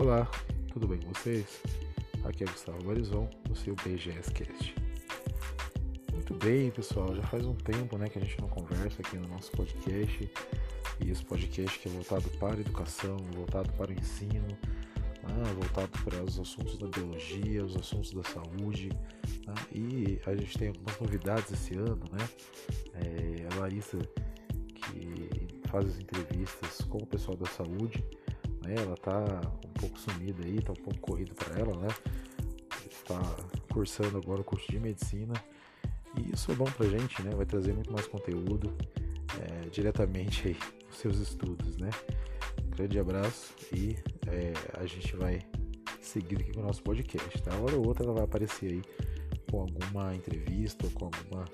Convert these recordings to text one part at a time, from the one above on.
Olá, tudo bem com vocês? Aqui é Gustavo Barizon, do seu BGS Cast. Muito bem, pessoal, já faz um tempo né, que a gente não conversa aqui no nosso podcast. E esse podcast que é voltado para a educação, voltado para o ensino, né, voltado para os assuntos da biologia, os assuntos da saúde. Né, e a gente tem algumas novidades esse ano, né? É, a Larissa, que faz as entrevistas com o pessoal da saúde, né, ela está pouco sumida aí, tá um pouco corrido para ela, né? Está cursando agora o curso de medicina e isso é bom pra gente, né? Vai trazer muito mais conteúdo é, diretamente aí nos seus estudos, né? Um grande abraço e é, a gente vai seguir aqui com o nosso podcast, tá? Hora ou outra ela vai aparecer aí com alguma entrevista ou com alguma,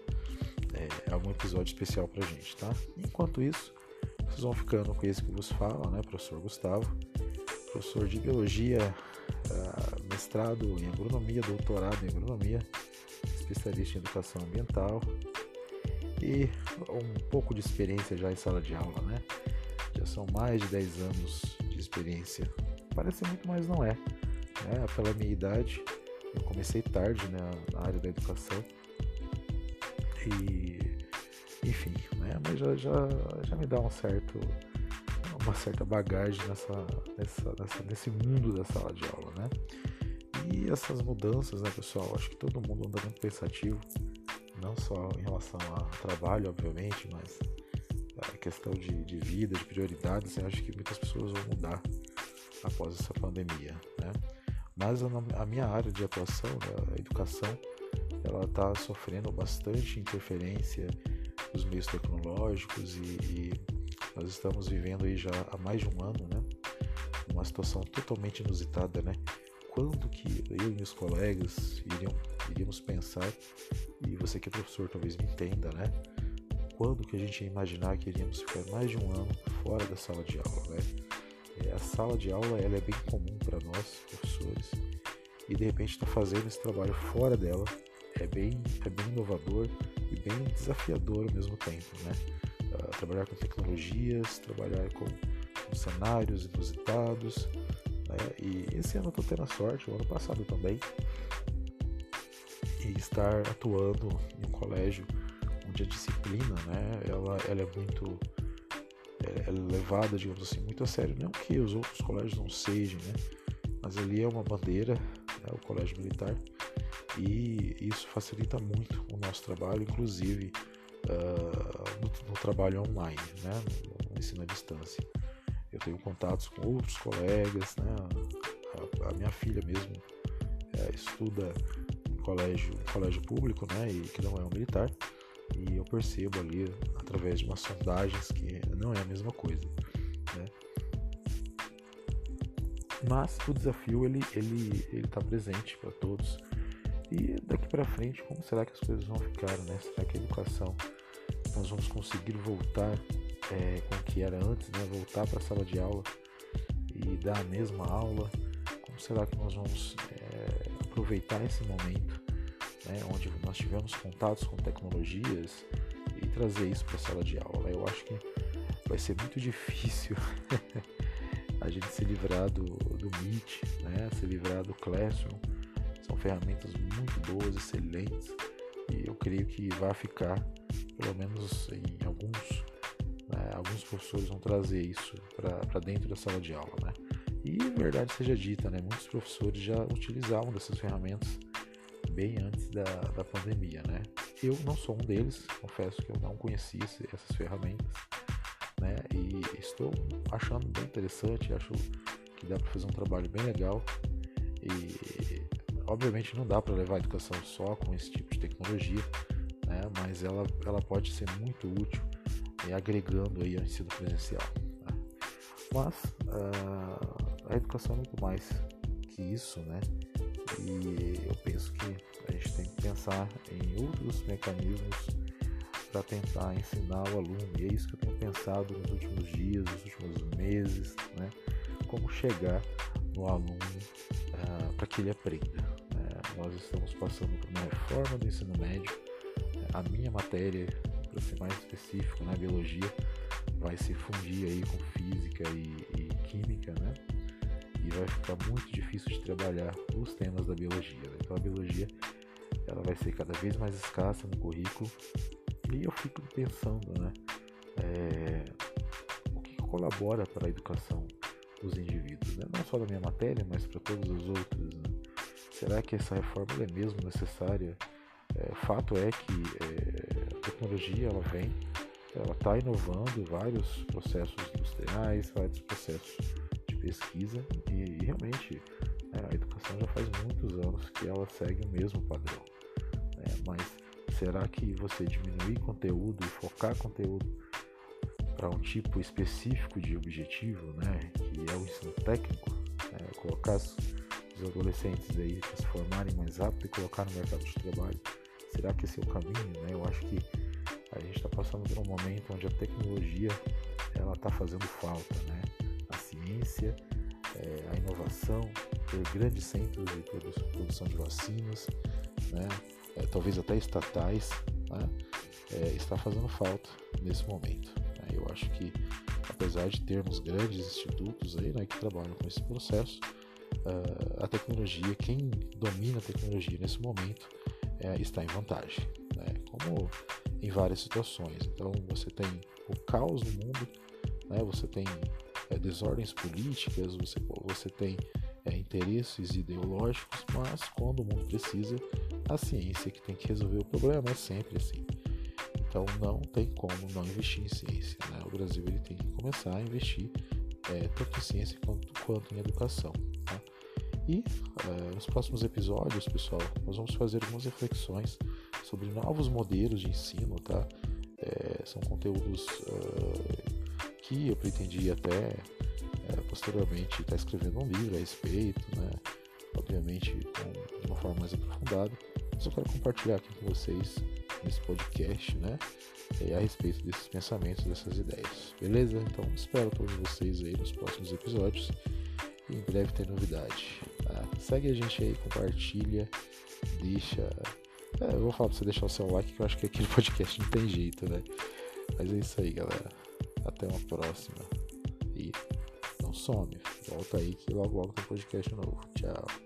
é, algum episódio especial pra gente, tá? Enquanto isso, vocês vão ficando com esse que vos fala, né? Professor Gustavo professor de biologia, ah, mestrado em agronomia, doutorado em agronomia, especialista em educação ambiental e um pouco de experiência já em sala de aula, né? Já são mais de 10 anos de experiência. Parece muito, mas não é. Né? Pela minha idade, eu comecei tarde né, na área da educação. E, enfim, né? mas já, já, já me dá um certo uma certa bagagem nessa, nessa, nessa, nesse mundo da sala de aula, né? E essas mudanças, né, pessoal? Acho que todo mundo anda muito pensativo, não só em relação ao trabalho, obviamente, mas a questão de, de vida, de prioridades. Eu acho que muitas pessoas vão mudar após essa pandemia, né? Mas a, a minha área de atuação, né, a educação, ela está sofrendo bastante interferência dos meios tecnológicos e, e nós estamos vivendo aí já há mais de um ano, né? Uma situação totalmente inusitada, né? Quando que eu e meus colegas iriam, iríamos pensar, e você que é professor talvez me entenda, né? Quando que a gente ia imaginar que iríamos ficar mais de um ano fora da sala de aula, né? É, a sala de aula ela é bem comum para nós, professores, e de repente estar tá fazendo esse trabalho fora dela é bem, é bem inovador e bem desafiador ao mesmo tempo, né? Trabalhar com tecnologias, trabalhar com, com cenários inusitados. Né? E esse ano eu estou tendo a sorte, o ano passado também, e estar atuando em um colégio onde a disciplina, né, ela, ela é muito é, é levada, digamos assim, muito a sério. Não que os outros colégios não sejam, né? Mas ali é uma bandeira, né, o colégio militar, e isso facilita muito o nosso trabalho, inclusive uh, no, no, trabalho online, né, no, ensino à distância. Eu tenho contatos com outros colegas, né, a, a minha filha mesmo é, estuda em colégio, colégio público, né, e que não é um militar, e eu percebo ali através de umas sondagens que não é a mesma coisa, né. Mas o desafio ele ele ele está presente para todos. E daqui para frente, como será que as coisas vão ficar, né? Será que a educação nós vamos conseguir voltar é, com o que era antes, né? voltar para a sala de aula e dar a mesma aula? Como será que nós vamos é, aproveitar esse momento né? onde nós tivemos contatos com tecnologias e trazer isso para a sala de aula? Eu acho que vai ser muito difícil a gente se livrar do, do Meet, né? se livrar do Classroom. São ferramentas muito boas, excelentes e eu creio que vai ficar pelo menos em alguns, né, alguns professores vão trazer isso para dentro da sala de aula, né? E verdade seja dita, né, muitos professores já utilizavam dessas ferramentas bem antes da, da pandemia, né? Eu não sou um deles, confesso que eu não conhecia essas ferramentas, né? E estou achando bem interessante, acho que dá para fazer um trabalho bem legal e obviamente não dá para levar a educação só com esse tipo de tecnologia, né? mas ela, ela pode ser muito útil e agregando aí ao ensino presencial. Né? Mas uh, a educação é muito mais que isso, né? E eu penso que a gente tem que pensar em outros mecanismos para tentar ensinar o aluno. E é isso que eu tenho pensado nos últimos dias, nos últimos meses, né? Como chegar no aluno uh, para que ele aprenda. Nós estamos passando por uma reforma do ensino médio a minha matéria, para ser mais específico, né, biologia, vai se fundir aí com física e, e, química, né? e vai ficar muito difícil de trabalhar os temas da biologia. Né? Então a biologia ela vai ser cada vez mais escassa no currículo e eu fico pensando, né? É, o que colabora para a educação dos indivíduos, né? não só da minha matéria, mas para todas as outras. Né? Será que essa reforma é mesmo necessária? É, fato é que é, a tecnologia ela vem, ela está inovando vários processos industriais, vários processos de pesquisa e, e realmente é, a educação já faz muitos anos que ela segue o mesmo padrão. Né? Mas será que você diminuir conteúdo e focar conteúdo para um tipo específico de objetivo, né, que é o ensino técnico, né, colocar os adolescentes aí se formarem mais rápido e colocar no mercado de trabalho, será que esse é o caminho? Né? Eu acho que a gente está passando por um momento onde a tecnologia ela está fazendo falta, né? A ciência, é, a inovação, ter grandes centros de produção de vacinas, né? É, talvez até estatais, né? é, está fazendo falta nesse momento. Né? Eu acho que apesar de termos grandes institutos aí, né, que trabalham com esse processo, a tecnologia, quem domina a tecnologia nesse momento é, está em vantagem, né? como em várias situações. Então você tem o caos no mundo, né? você tem é, desordens políticas, você, você tem é, interesses ideológicos, mas quando o mundo precisa, a ciência que tem que resolver o problema é sempre assim. Então não tem como não investir em ciência. Né? O Brasil ele tem que começar a investir é, tanto em ciência quanto, quanto em educação. Tá? E é, nos próximos episódios, pessoal, nós vamos fazer algumas reflexões sobre novos modelos de ensino, tá? É, são conteúdos uh, que eu pretendi até é, posteriormente estar tá escrevendo um livro a respeito, né? Obviamente com, de uma forma mais aprofundada. Mas eu quero compartilhar aqui com vocês nesse podcast, né? A respeito desses pensamentos, dessas ideias. Beleza? Então espero todos vocês aí nos próximos episódios. E em breve tem novidade. Tá? Segue a gente aí, compartilha, deixa é, eu vou falar pra você deixar o seu like, que eu acho que aquele podcast não tem jeito, né? Mas é isso aí, galera. Até uma próxima. E não some. Volta aí que logo logo tem podcast novo. Tchau.